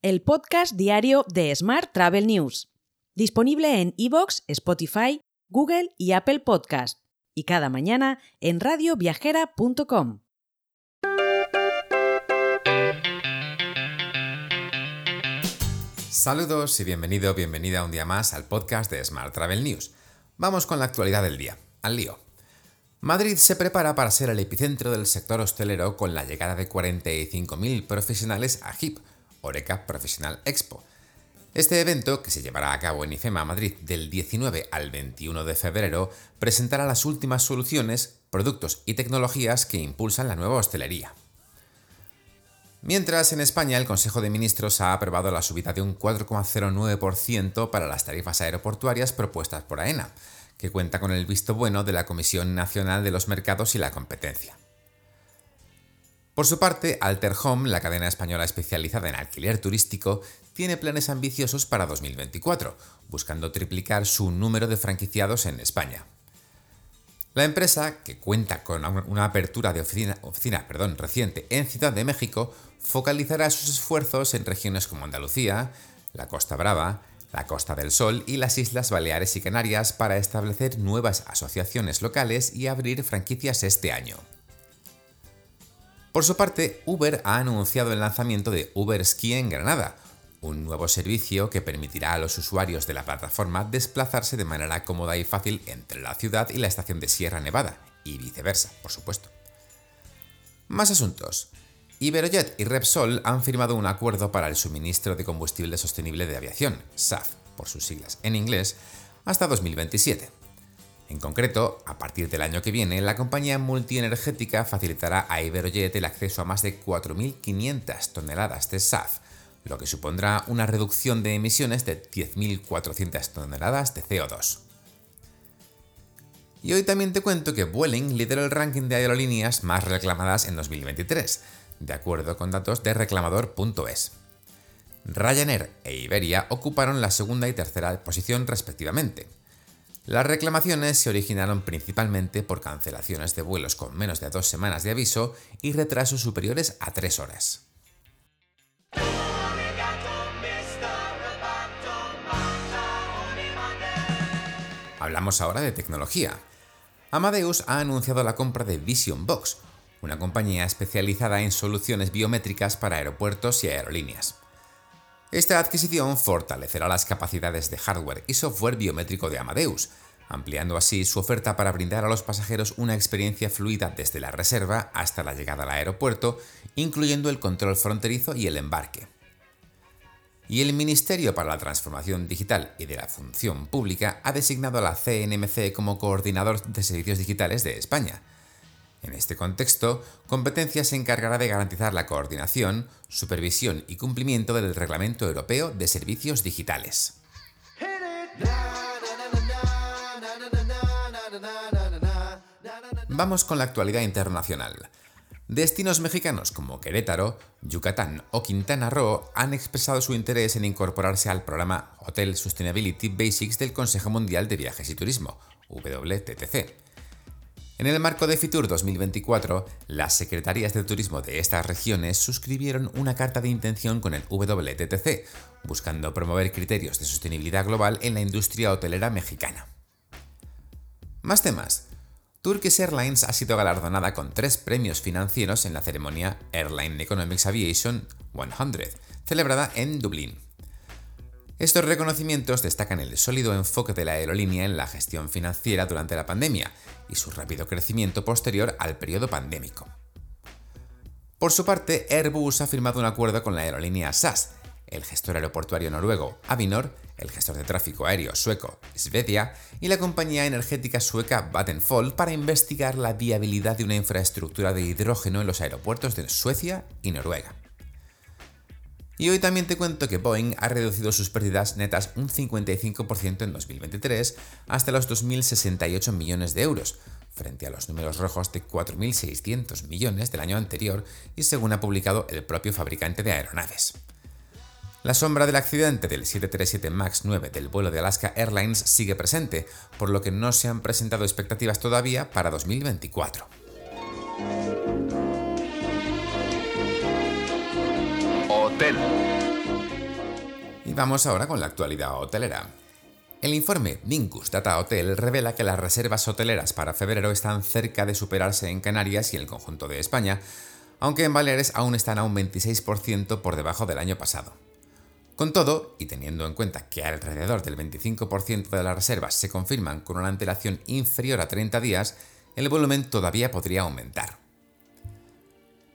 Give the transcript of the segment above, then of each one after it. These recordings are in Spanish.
el podcast diario de Smart Travel News, disponible en iVoox, Spotify, Google y Apple Podcast, y cada mañana en radioviajera.com. Saludos y bienvenido, bienvenida un día más al podcast de Smart Travel News. Vamos con la actualidad del día, al lío. Madrid se prepara para ser el epicentro del sector hostelero con la llegada de 45.000 profesionales a HIP, Oreca Professional Expo. Este evento, que se llevará a cabo en IFEMA Madrid del 19 al 21 de febrero, presentará las últimas soluciones, productos y tecnologías que impulsan la nueva hostelería. Mientras en España el Consejo de Ministros ha aprobado la subida de un 4,09% para las tarifas aeroportuarias propuestas por AENA, que cuenta con el visto bueno de la Comisión Nacional de los Mercados y la Competencia. Por su parte, Alter Home, la cadena española especializada en alquiler turístico, tiene planes ambiciosos para 2024, buscando triplicar su número de franquiciados en España. La empresa, que cuenta con una apertura de oficina, reciente en Ciudad de México, focalizará sus esfuerzos en regiones como Andalucía, la Costa Brava, la Costa del Sol y las Islas Baleares y Canarias para establecer nuevas asociaciones locales y abrir franquicias este año. Por su parte, Uber ha anunciado el lanzamiento de Uber Ski en Granada, un nuevo servicio que permitirá a los usuarios de la plataforma desplazarse de manera cómoda y fácil entre la ciudad y la estación de Sierra Nevada, y viceversa, por supuesto. Más asuntos. Iberojet y Repsol han firmado un acuerdo para el suministro de combustible sostenible de aviación, SAF, por sus siglas en inglés, hasta 2027. En concreto, a partir del año que viene, la compañía multienergética facilitará a Iberojet el acceso a más de 4.500 toneladas de SAF, lo que supondrá una reducción de emisiones de 10.400 toneladas de CO2. Y hoy también te cuento que Vueling lideró el ranking de aerolíneas más reclamadas en 2023, de acuerdo con datos de reclamador.es. Ryanair e Iberia ocuparon la segunda y tercera posición respectivamente. Las reclamaciones se originaron principalmente por cancelaciones de vuelos con menos de dos semanas de aviso y retrasos superiores a tres horas. Hablamos ahora de tecnología. Amadeus ha anunciado la compra de Vision Box, una compañía especializada en soluciones biométricas para aeropuertos y aerolíneas. Esta adquisición fortalecerá las capacidades de hardware y software biométrico de Amadeus, ampliando así su oferta para brindar a los pasajeros una experiencia fluida desde la reserva hasta la llegada al aeropuerto, incluyendo el control fronterizo y el embarque. Y el Ministerio para la Transformación Digital y de la Función Pública ha designado a la CNMC como coordinador de servicios digitales de España, en este contexto, Competencia se encargará de garantizar la coordinación, supervisión y cumplimiento del Reglamento Europeo de Servicios Digitales. Vamos con la actualidad internacional. Destinos mexicanos como Querétaro, Yucatán o Quintana Roo han expresado su interés en incorporarse al programa Hotel Sustainability Basics del Consejo Mundial de Viajes y Turismo, WTTC en el marco de Fitur 2024, las secretarías de turismo de estas regiones suscribieron una carta de intención con el WTTC, buscando promover criterios de sostenibilidad global en la industria hotelera mexicana. Más temas. Turkish Airlines ha sido galardonada con tres premios financieros en la ceremonia Airline Economics Aviation 100, celebrada en Dublín. Estos reconocimientos destacan el sólido enfoque de la aerolínea en la gestión financiera durante la pandemia y su rápido crecimiento posterior al periodo pandémico. Por su parte, Airbus ha firmado un acuerdo con la aerolínea SAS, el gestor aeroportuario noruego Avinor, el gestor de tráfico aéreo sueco Swedia y la compañía energética sueca Vattenfall para investigar la viabilidad de una infraestructura de hidrógeno en los aeropuertos de Suecia y Noruega. Y hoy también te cuento que Boeing ha reducido sus pérdidas netas un 55% en 2023 hasta los 2.068 millones de euros, frente a los números rojos de 4.600 millones del año anterior y según ha publicado el propio fabricante de aeronaves. La sombra del accidente del 737 MAX 9 del vuelo de Alaska Airlines sigue presente, por lo que no se han presentado expectativas todavía para 2024. Y vamos ahora con la actualidad hotelera. El informe Vincus Data Hotel revela que las reservas hoteleras para febrero están cerca de superarse en Canarias y el conjunto de España, aunque en Baleares aún están a un 26% por debajo del año pasado. Con todo, y teniendo en cuenta que alrededor del 25% de las reservas se confirman con una antelación inferior a 30 días, el volumen todavía podría aumentar.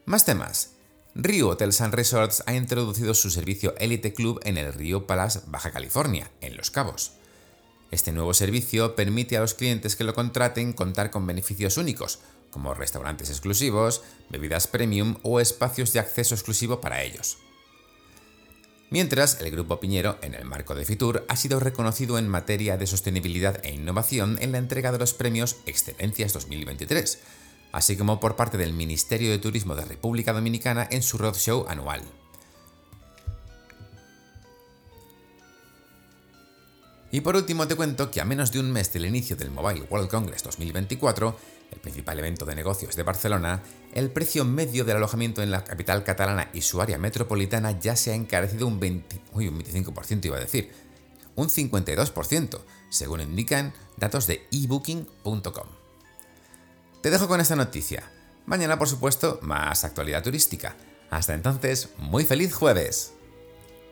Más temas. Rio Hotels and Resorts ha introducido su servicio Elite Club en el Rio Palace, Baja California, en Los Cabos. Este nuevo servicio permite a los clientes que lo contraten contar con beneficios únicos, como restaurantes exclusivos, bebidas premium o espacios de acceso exclusivo para ellos. Mientras, el Grupo Piñero, en el marco de Fitur, ha sido reconocido en materia de sostenibilidad e innovación en la entrega de los premios Excelencias 2023, así como por parte del Ministerio de Turismo de República Dominicana en su roadshow anual. Y por último te cuento que a menos de un mes del inicio del Mobile World Congress 2024, el principal evento de negocios de Barcelona, el precio medio del alojamiento en la capital catalana y su área metropolitana ya se ha encarecido un, 20, uy, un 25%, iba a decir, un 52%, según indican datos de ebooking.com. Te dejo con esta noticia. Mañana, por supuesto, más actualidad turística. Hasta entonces, muy feliz jueves.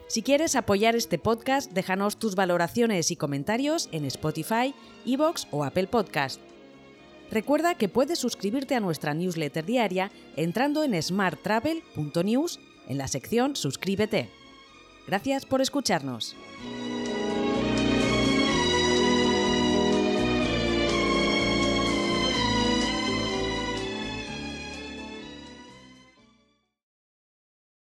Si quieres apoyar este podcast, déjanos tus valoraciones y comentarios en Spotify, Evox o Apple Podcast. Recuerda que puedes suscribirte a nuestra newsletter diaria entrando en smarttravel.news en la sección Suscríbete. Gracias por escucharnos.